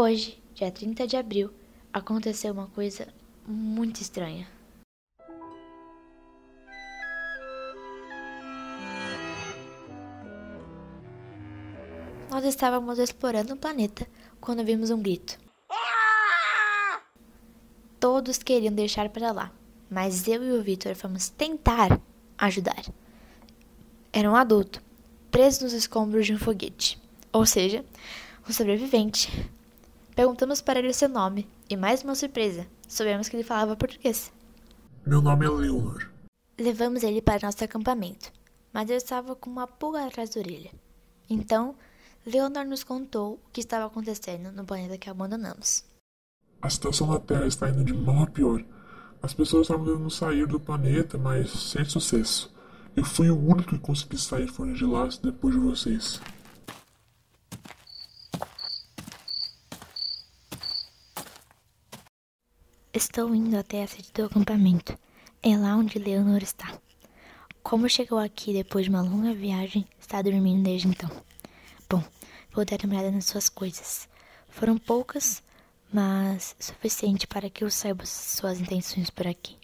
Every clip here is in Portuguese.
Hoje, dia 30 de abril, aconteceu uma coisa muito estranha. Nós estávamos explorando o planeta quando vimos um grito. Todos queriam deixar para lá, mas eu e o Victor fomos tentar ajudar. Era um adulto, preso nos escombros de um foguete, ou seja, um sobrevivente. Perguntamos para ele seu nome e, mais uma surpresa, soubemos que ele falava português. Meu nome é Leonor. Levamos ele para nosso acampamento, mas eu estava com uma pulga atrás da orelha. Então, Leonor nos contou o que estava acontecendo no planeta que abandonamos. A situação na Terra está indo de mal a pior. As pessoas estavam tentando sair do planeta, mas sem sucesso. Eu fui o único que consegui sair fora de lá depois de vocês. Estou indo até a sede do acampamento. É lá onde Leonor está. Como chegou aqui depois de uma longa viagem, está dormindo desde então. Bom, vou dar uma olhada nas suas coisas. Foram poucas, mas suficiente para que eu saiba suas intenções por aqui.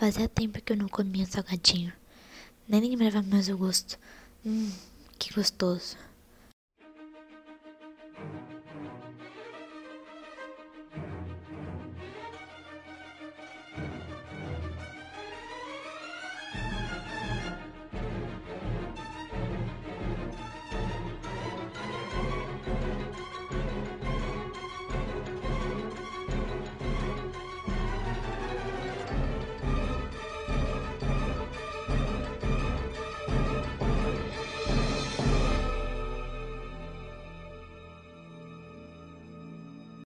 Fazia tempo que eu não comia salgadinho. Nem lembrava mais o gosto. Hum, que gostoso.